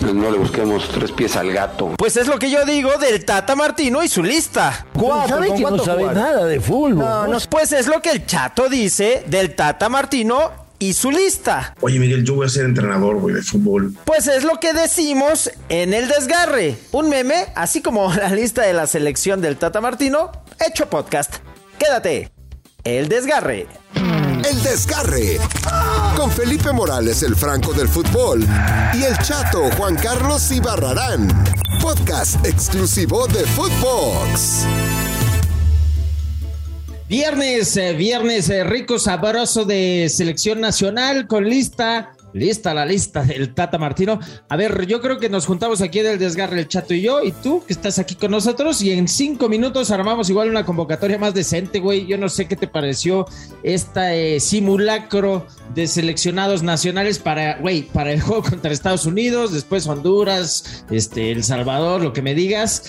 no le busquemos tres pies al gato. Pues es lo que yo digo del Tata Martino y su lista. Cuatro, ¿Sabe ¿con que no cuánto sabe jugar? nada de fútbol? No, no Pues es lo que el Chato dice del Tata Martino y su lista. Oye, Miguel, yo voy a ser entrenador, güey, de fútbol. Pues es lo que decimos en el desgarre. Un meme, así como la lista de la selección del Tata Martino, hecho podcast. Quédate. El desgarre. El Desgarre. Con Felipe Morales, el Franco del Fútbol. Y el Chato Juan Carlos Ibarrarán. Podcast exclusivo de Footbox. Viernes, eh, viernes eh, rico, sabroso de selección nacional con lista. Lista la lista del Tata Martino. A ver, yo creo que nos juntamos aquí del desgarre el Chato y yo, y tú que estás aquí con nosotros, y en cinco minutos armamos igual una convocatoria más decente, güey. Yo no sé qué te pareció este simulacro de seleccionados nacionales para, güey, para el juego contra Estados Unidos, después Honduras, este, El Salvador, lo que me digas,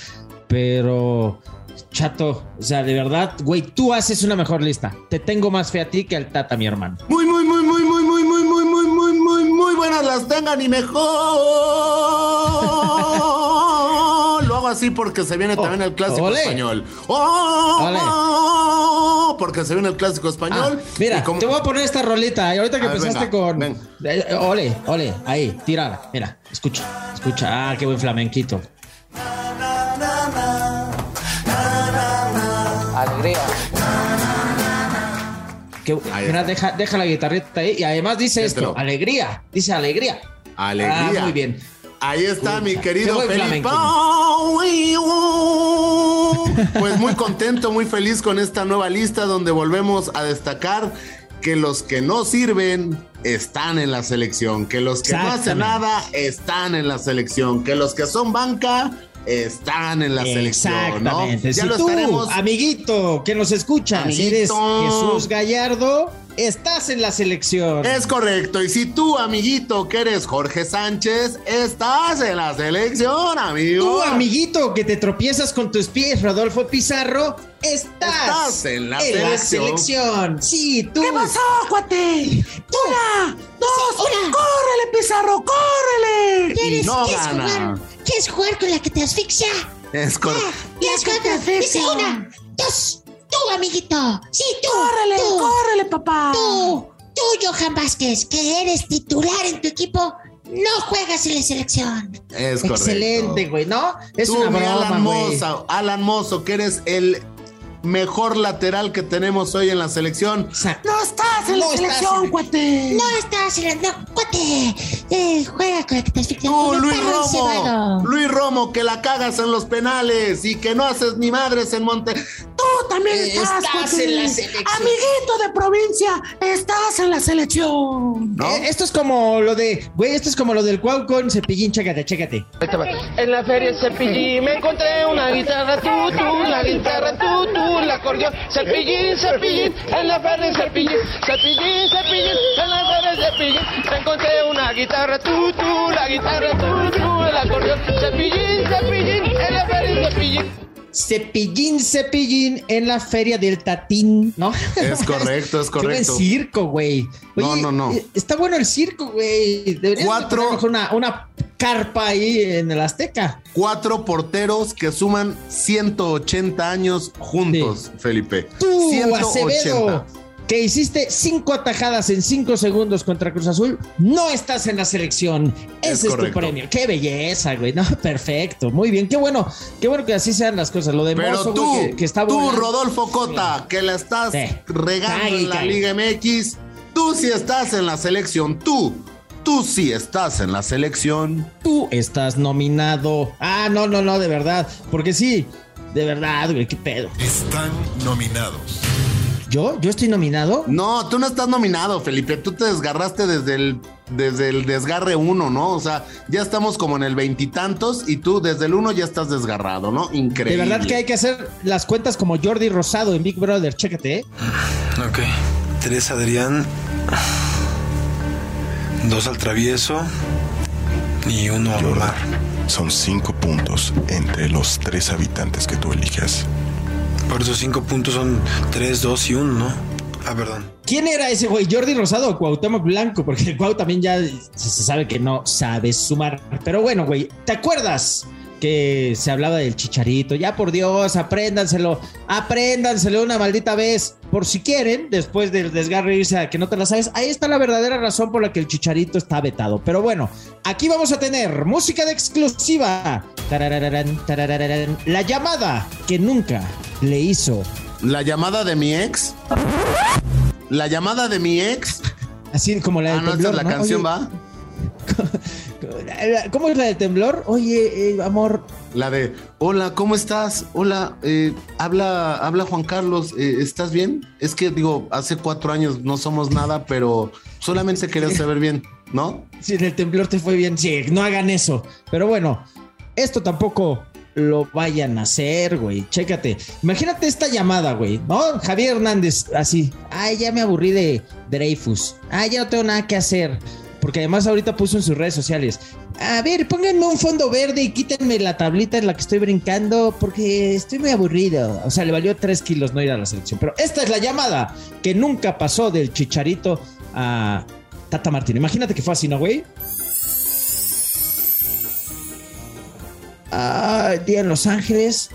pero Chato, o sea, de verdad, güey, tú haces una mejor lista. Te tengo más fe a ti que al Tata, mi hermano. Muy, las tengan y mejor. Lo hago así porque se viene también el clásico español. Oh, porque se viene el clásico español. Ah, mira, como- te voy a poner esta rolita. Y ahorita que A empezaste venga, con. ven. Eh, ole, ole, ahí, tírala. Mira, escucha, escucha. Ah, qué buen flamenquito. Mira, deja, deja la guitarrita ahí. Y además dice esto: alegría. Dice alegría. Alegría. Ah, muy bien. Ahí está mi querido flamenco. Pues muy contento, muy feliz con esta nueva lista donde volvemos a destacar que los que no sirven están en la selección, que los que no hacen nada están en la selección, que los que son banca están en la selección, ¿no? Ya si lo tú, estaremos amiguito, que nos escuchas, Amiguito. eres Jesús Gallardo, estás en la selección. Es correcto. Y si tú, amiguito, que eres Jorge Sánchez, estás en la selección, amigo. Tú, amiguito, que te tropiezas con tus pies, Rodolfo Pizarro, estás, Estás en la selección. selección. Sí, tú. ¿Qué pasó, cuate? ¡Una! ¡Dos! ¡Córrele, Pizarro! ¡Córrele! Y no gana. ¿Quieres jugar con la que te asfixia? Es correcto. Y es que te asfixia. Una, dos, tú, amiguito. Sí, tú. ¡Córrele, tú, córrele, papá! Tú, tú, Johan Vázquez, que eres titular en tu equipo, no juegas en la selección. Es correcto. Excelente, güey, ¿no? Es Tú, una broma, Alan. Mozo, Alan Mozo, que eres el mejor lateral que tenemos hoy en la selección. Exacto. ¡No estás en No la selección, en- cuate! No estás en la... No, cuate. Eh, juega con la que te. Tú, Luis Romo. Luis Romo, que la cagas en los penales y que no haces ni madres en Monte. También Eh, estás, estás en la selección. Amiguito de provincia, estás en la selección. ¿No? Eh, esto es como lo de, güey, esto es como lo del Cuau con cepillín, chécate, chécate. En la feria Cepillín me encontré una guitarra tú, tú, la guitarra tú, tú, el acordeón, Cepillín, Cepillín, en la feria Cepillín, Cepillín, Cepillín, en la feria Cepillín, me encontré una guitarra tú, tú, la guitarra tú, tú, el acordeón, Cepillín, Cepillín, en la feria Cepillín. Cepillín, cepillín en la feria del Tatín, ¿no? Es correcto, es Qué correcto. circo, güey. No, no, no. eh, Está bueno el circo, güey. Deberías Cuatro- de una, una carpa ahí en el Azteca. Cuatro porteros que suman 180 años juntos, Felipe. Tú, 180. Acevedo, que hiciste cinco atajadas en cinco segundos contra Cruz Azul, no estás en la selección. Es Ese es, tu premio. Qué belleza, güey. No, perfecto. Muy bien. Qué bueno. Qué bueno que así sean las cosas. Lo de Pero Mozo, tú, güey, que, que está tú, volando. Rodolfo Cota, que la estás Sí. regando Cague, en la cague. Liga MX, tú sí estás en la selección, tú, tú sí estás en la selección. Tú estás nominado. Ah, no, no, no, de verdad. Porque sí, de verdad, güey, qué pedo. Están nominados. ¿Yo? ¿Yo estoy nominado? No, tú no estás nominado, Felipe, tú te desgarraste desde el, desde el desgarre uno, ¿no? O sea, ya estamos como en el veintitantos y, tú desde el uno ya estás desgarrado, ¿no? Increíble. De verdad que hay que hacer las cuentas como Jordi Rosado en Big Brother. Chécate, ¿eh? Ok. Tres Adrián. Dos al travieso. Y uno al mar. Son cinco puntos entre los tres habitantes que tú elijas. Por esos cinco puntos son tres, dos y uno, ¿no? Ah, perdón. ¿Quién era ese güey? ¿Jordi Rosado o Cuauhtémoc Blanco? Porque el Cuau también ya se sabe que no sabe sumar. Pero bueno, güey, ¿te acuerdas que se hablaba del chicharito? Ya por Dios, apréndanselo, apréndanselo una maldita vez. Por si quieren, después del desgarre irse a que no te la sabes, ahí está la verdadera razón por la que el chicharito está vetado. Pero bueno, aquí vamos a tener música de exclusiva. Tarararán, tarararán. La llamada que nunca le hizo. La llamada de mi ex. La llamada de mi ex. Así como la Ah, no, esta temblor. es la ¿no? canción, Oye, va. ¿Cómo es la del temblor? Oye, eh, amor, La de, hola, ¿cómo estás? Hola, eh, habla, habla Juan Carlos, eh, ¿estás bien? Es que digo, hace cuatro años no somos nada, pero solamente quería saber bien, ¿no? si en el temblor te fue bien, sí, no hagan eso. Pero bueno, esto tampoco lo vayan a hacer, güey. Chécate. Imagínate esta llamada, güey, ¿no? Javier Hernández, así. Ay, ya me aburrí de Dreyfus. Ay, ya no tengo nada que hacer. Porque además ahorita puso en sus redes sociales. A ver, pónganme un fondo verde y quítenme la tablita en la que estoy brincando porque estoy muy aburrido. O sea, le valió tres kilos no ir a la selección. Pero esta es la llamada que nunca pasó del chicharito a Tata Martino. Imagínate que fue así, ¿no, güey? Ah, día en Los Ángeles.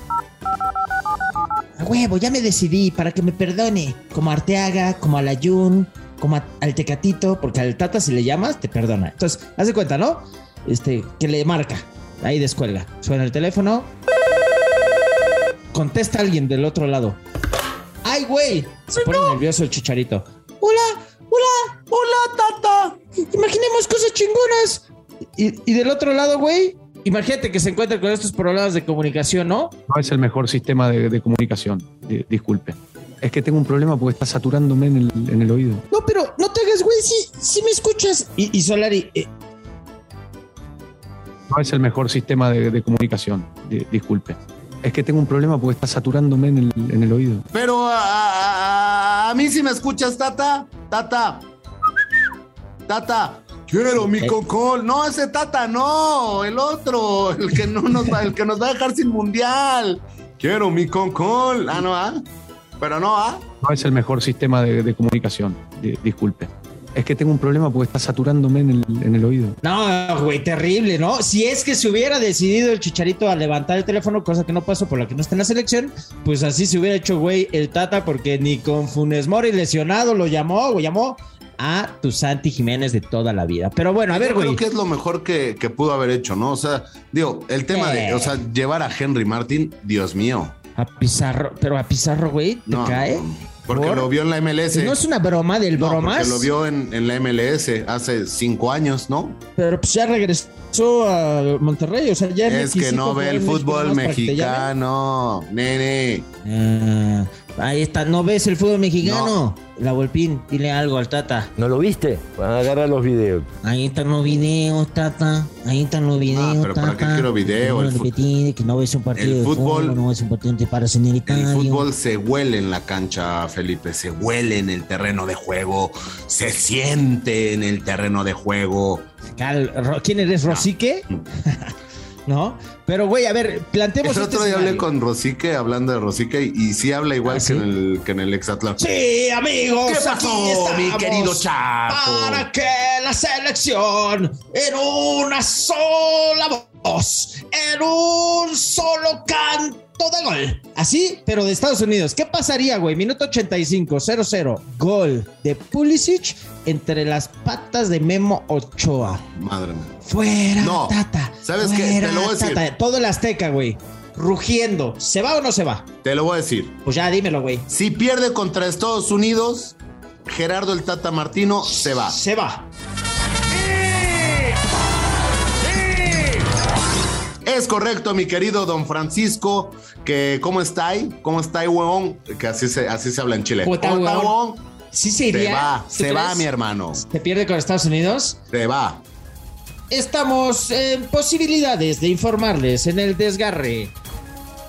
A huevo, ya me decidí para que me perdone. Como Arteaga, como a Layun, como a- al Tecatito, porque al Tata si le llamas, te perdona. Entonces, haz de cuenta, ¿no? Este, que le marca. Ahí descuelga. Suena el teléfono. Contesta alguien del otro lado. ¡Ay, güey! Se pone nervioso el chicharito. ¡Hola! ¡Hola! ¡Hola, Tata! Imaginemos cosas chingonas. Y, y del otro lado, güey, imagínate que se encuentra con estos problemas de comunicación, ¿no? No es el mejor sistema de, de comunicación, di- disculpe. Es que tengo un problema porque está saturándome en el, en el oído. No, pero no te hagas, güey, si, si me escuchas. Y, y Solari, eh, No es el mejor sistema de, de comunicación, di- disculpe. Es que tengo un problema porque está saturándome en el, en el oído. Pero a, a- a mí si me escuchas, Tata, Tata, Tata, quiero mi concol. No, ese Tata, no, el otro, el que no nos va, el que nos va a dejar sin mundial. Quiero mi concol. Ah, no, ah. Pero no, ah. No es el mejor sistema de, de comunicación, di- disculpe. Es que tengo un problema porque está saturándome en el, en el oído. no, güey, terrible, ¿no? Si es que se hubiera decidido el chicharito a levantar el teléfono, cosa que no pasó por la que no está en la selección, pues así se hubiera hecho, güey, el Tata, porque ni con Funes Mori lesionado lo llamó, o llamó a tu Santi Jiménez de toda la vida. Pero bueno, a ver, güey. Creo que es lo mejor que, que pudo haber hecho, ¿no? O sea, digo, el tema de, Eh. o sea, llevar a Henry Martin, Dios mío. A Pizarro, pero a Pizarro, güey, ¿te No, cae? Porque ¿Por? lo vio en la MLS. No es una broma del No, bromas. porque lo vio en, en la MLS hace cinco años, ¿no? Pero pues ya regresó a Monterrey, o sea, ya Es que no ve el fútbol mexicano, nene. Ah, ahí está, no ves el fútbol mexicano. La Volpín, dile algo al Tata. ¿No lo viste? Agarra los videos. Ahí están los videos, Tata. Ahí están los videos, Ah, pero ¿para Tata. qué quiero video? No El fu- repetir, que no ves un partido el de fútbol- fútbol, no ves un partido, te paras en el fútbol se huele en la cancha, Felipe, se huele en el terreno de juego, se siente en el terreno de juego. ¿Quién eres, Rosique? ¿No? Pero, güey, a ver, planteemos El este otro día hablé con Rosique, hablando de Rosique, y, y sí habla igual ¿Ah, que, en el, que en el Exatlán. Sí, amigos. ¿Qué pasó, aquí estamos mi querido Chapo? Para que la selección en una sola voz, en un solo canto de gol. Así, pero de Estados Unidos. ¿Qué pasaría, güey? Minuto 85, 0-0. Gol de Pulisic entre las patas de Memo Ochoa. Madre mía. Fuera, No, Tata. ¿sabes qué? Te lo voy a decir. Tata. Todo el Azteca, güey. Rugiendo. ¿Se va o no se va? Te lo voy a decir. Pues ya, dímelo, güey. Si pierde contra Estados Unidos, Gerardo el Tata Martino se va. Se va. Es correcto, mi querido don Francisco, que ¿cómo está ahí? ¿Cómo está ahí, huevón? Que así se, así se habla en Chile. ¿Cómo está, huevón? Sí se iría. Se va, ¿Tú se va, mi hermano. ¿Se pierde con Estados Unidos? Se va. Estamos en posibilidades de informarles en el desgarre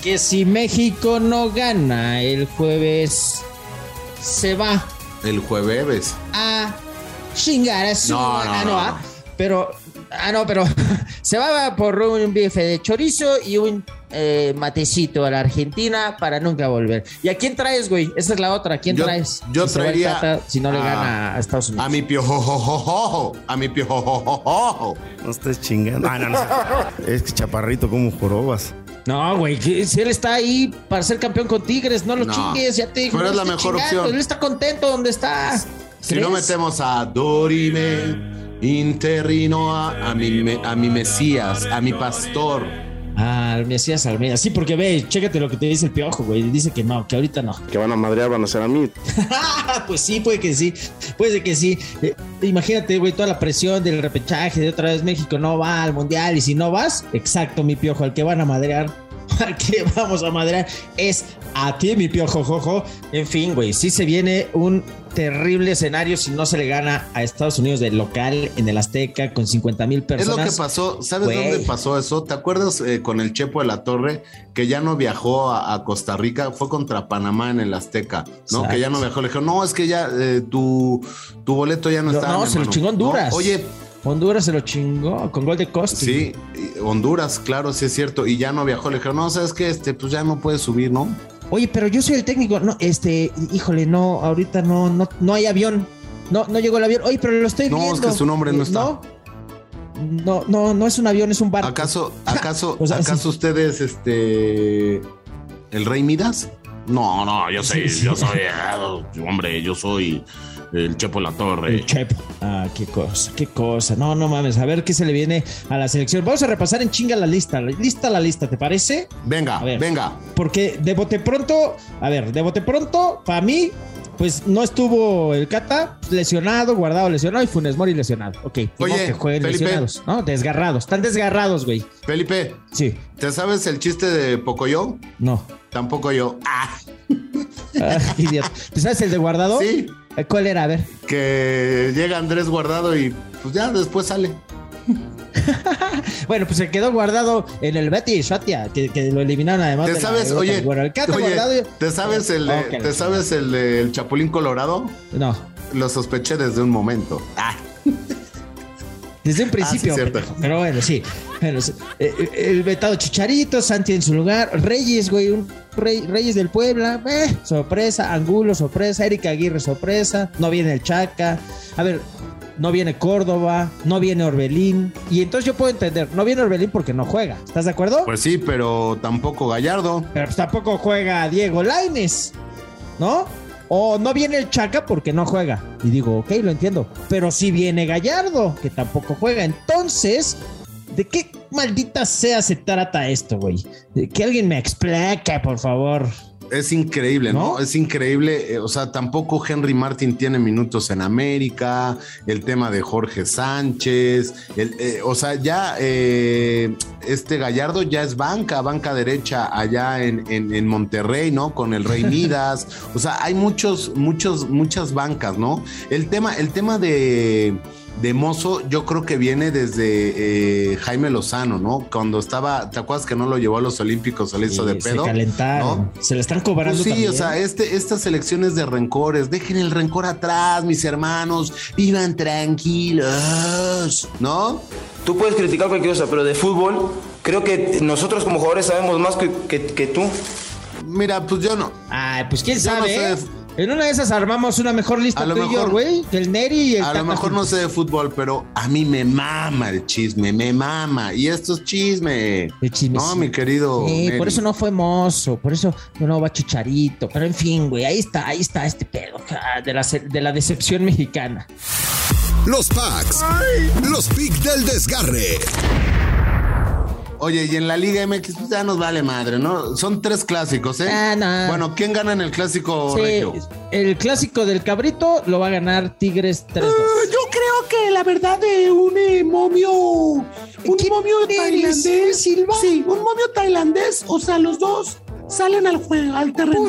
que si México no gana el jueves, se va El jueves. a chingar a su No, no, no. Pero Ah, no, pero se va por un bife de chorizo y un eh, matecito a la Argentina para nunca volver. ¿Y a quién traes, güey? Esa es la otra. ¿A quién Yo- traes? yo Si traería Tata, si no le a- gana a Estados Unidos. A mi piojojojojo. A mi piojojojojo. No estés chingando. Ah, no, no. Es que chaparrito como jorobas. No, güey, si él está ahí para ser campeón con Tigres, no lo No. chingues, ya te digo. Pero no es la mejor chingando, opción. Él está contento donde está. Si no ¿Crees? metemos a Dorime, Interrino, a, a mi, a mi Mesías, a mi pastor. Ah, el Mesías Almeida. Sí, porque ve, chécate lo que te dice el piojo, güey. Dice que no, que ahorita no. Que van a madrear, van a ser a mí. pues sí, puede que sí, puede que sí. Eh, imagínate, güey, toda la presión del repechaje de otra vez México no va al mundial y si no vas, exacto, mi piojo, al que van a madrear, al que vamos a madrear es a ti, mi piojo, jojo. En fin, güey, sí se viene un terrible escenario si no se le gana a Estados Unidos del local en el Azteca con 50 mil Es personas. lo que pasó. ¿Sabes dónde pasó eso? ¿Te acuerdas eh, con el Chepo de la Torre que ya no viajó a, a Costa Rica? Fue contra Panamá en el Azteca, ¿no? Exacto. Que ya no viajó. Le dijo, no, es que ya eh, tu, tu boleto ya no No, está. no, se lo hermano". chingó Honduras. No, Oye, Honduras se lo chingó con gol de Costa. sí, Honduras, claro, sí es cierto. Y ya no viajó. Le dijeron, no, ¿sabes qué? Este, pues ya no puedes subir, ¿no? Oye, pero yo soy el técnico. No, este, híjole, no, ahorita no, no, no hay avión. No, no llegó el avión. Oye, pero lo estoy No, viendo. es que su nombre no Eh, está. No, no, no, no es un avión, es un barco. ¿Acaso, acaso, O sea, acaso ustedes, este, el Rey Midas? No, no, yo soy, Sí, sí. yo soy, eh, hombre, yo soy el Chepo La Torre. El Chepo. Ah, qué cosa, qué cosa. No, no mames. A ver qué se le viene a la selección. Vamos a repasar en chinga la lista. Lista la lista, ¿te parece? Venga, A ver. venga. Porque de bote pronto, a ver, de bote pronto, para mí, pues no estuvo el Cata lesionado, guardado lesionado y Funes Mori lesionado. Ok, Oye, que jueguen Felipe. lesionados, ¿no? Desgarrados, están desgarrados, güey. Felipe, Sí, ¿te sabes el chiste de Pocoyo? no. Tampoco yo. Ah, Ah, idiota. ¿Te sabes el de guardado? sí, Eh, ¿Cuál era? A ver. que llega Andrés Guardado y pues ya después sale. Bueno, pues se quedó guardado en el Betis, Shatia, que, que lo eliminaron además. ¿Te de la sabes, Europa. oye, Bueno, el Cata oye, guardado. ¿te sabes el, de- ¿te sabes el Chapulín Colorado? No, Lo sospeché desde un momento. desde un principio. Ah, sí. Pero bueno, sí. Sí. Eh, eh, el vetado Chicharito, Santi en su lugar. Reyes, güey, un rey- Reyes del Puebla. eh, sorpresa. Angulo, sorpresa. Erika Aguirre, sorpresa. No viene el Chaca. A ver, no viene Córdoba. No viene Orbelín. Y entonces yo puedo entender, no viene Orbelín porque no juega. ¿Estás de acuerdo? Pues sí, pero tampoco Gallardo. Pero pues tampoco juega Diego Laines, ¿no? O no viene el Chaca porque no juega. Y digo, ok, lo entiendo. Pero sí viene Gallardo, que tampoco juega. Entonces, ¿de qué maldita sea se trata esto, güey? Que alguien me explique, por favor. Es increíble, ¿no? ¿No? Es increíble. eh, O sea, tampoco Henry Martin tiene minutos en América. El tema de Jorge Sánchez. el, eh, o sea, ya eh, este Gallardo ya es banca, banca derecha allá en, en- en Monterrey, ¿no? Con el Rey Midas. O sea, hay muchos, muchos, muchas bancas, ¿no? El tema, el tema de. De Mozo, yo creo que viene desde eh, Jaime Lozano, ¿no? Cuando estaba, ¿te acuerdas que no lo llevó a los Olímpicos, se le hizo de pedo? Se calentaron. Se le están cobrando Pues sí, también. o sea, este, estas elecciones de rencores, dejen el rencor atrás, mis hermanos, vivan tranquilos, ¿no? Tú puedes criticar cualquier cosa, pero de fútbol, creo que nosotros como jugadores sabemos más que, que- que tú. Mira, pues yo no. Ay, pues quién Yo no sabe. sé de ¿eh? f- En una de esas armamos una mejor lista A lo mejor- güey. Que el Neri y el A lo mejor no sé de fútbol, pero a mí me mama el chisme, me mama. Y esto es chisme. El chisme, No, sí. mi querido. Sí, Neri. por eso no fue mozo, por eso no va chicharito. Pero en fin, güey, ahí está, ahí está este pedo de la, de la decepción mexicana. Los packs. Los picks del desgarre. Oye, y en la Liga MX pues, ya nos vale madre, ¿no? Son tres clásicos, ¿eh? Ah, no. Bueno, ¿quién gana en el clásico Sí, regio? el clásico del cabrito lo va a ganar Tigres 3-2. Yo creo que la verdad de un eh, momio, un momio tailandés, Sí, un momio tailandés, o sea, los dos salen al juego, al terreno.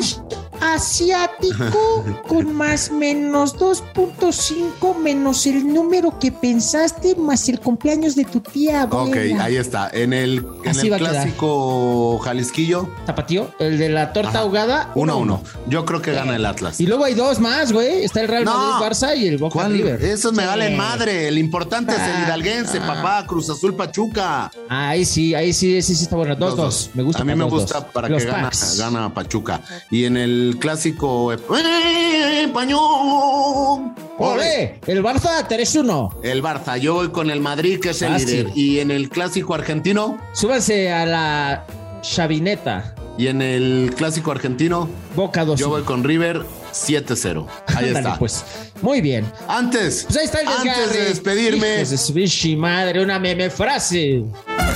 Asiático con más menos 2.5 menos el número que pensaste más el cumpleaños de tu tía. Ok, ahí está. En el, en clásico Jalisquillo, Tapatío, el de la torta ahogada. 1 a 1. Yo creo que gana el Atlas. Y luego hay dos más, güey. Está el Real No. Madrid, Barça y el Boca ¿Cuál? River. Esos me Sí. valen madre. El importante es el Ah, hidalguense, papá. Cruz Azul Pachuca. Ahí sí, ahí sí, sí, sí está bueno. Dos, dos. Me gusta A mí me gusta dos. para Los que gana, gana Pachuca. Y en el clásico. ¡Eh, Pañón! ¡Olé! El Barça 3-1. El Barça. Yo voy con el Madrid, que es el Fácil. líder. Y en el clásico argentino. Súbanse a la chavineta. Y en el clásico argentino. Boca 2. Yo voy con River 7-0. Ahí Ándale, está. pues. Muy bien. Antes, Pues ahí está el antes de despedirme, Hijos de su bichi madre, una meme frase.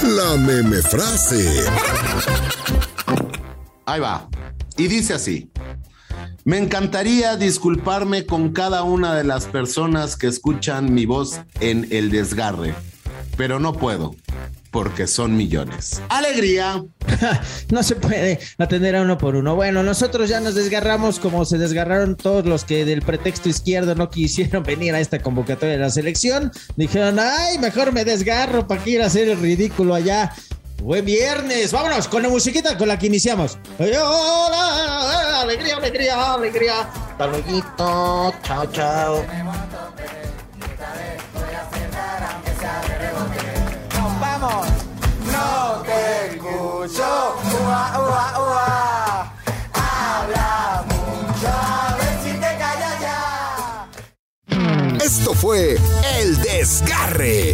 La meme frase. ahí va. Y dice así. Me encantaría disculparme con cada una de las personas que escuchan mi voz en el desgarre, pero no puedo, porque son millones. Alegría. no se puede atender a uno por uno. Bueno, nosotros ya nos desgarramos como se desgarraron todos los que del pretexto izquierdo no quisieron venir a esta convocatoria de la selección. Dijeron, ay, mejor me desgarro para que ir a hacer el ridículo allá. Buen viernes, vámonos con la musiquita con la que iniciamos. Hola, alegría, alegría, alegría. Hasta luego, chao, chao. Vamos, no te escucho. Ua, ua, ua. Habla mucho, a ver si te callas ya. Esto fue El Desgarre.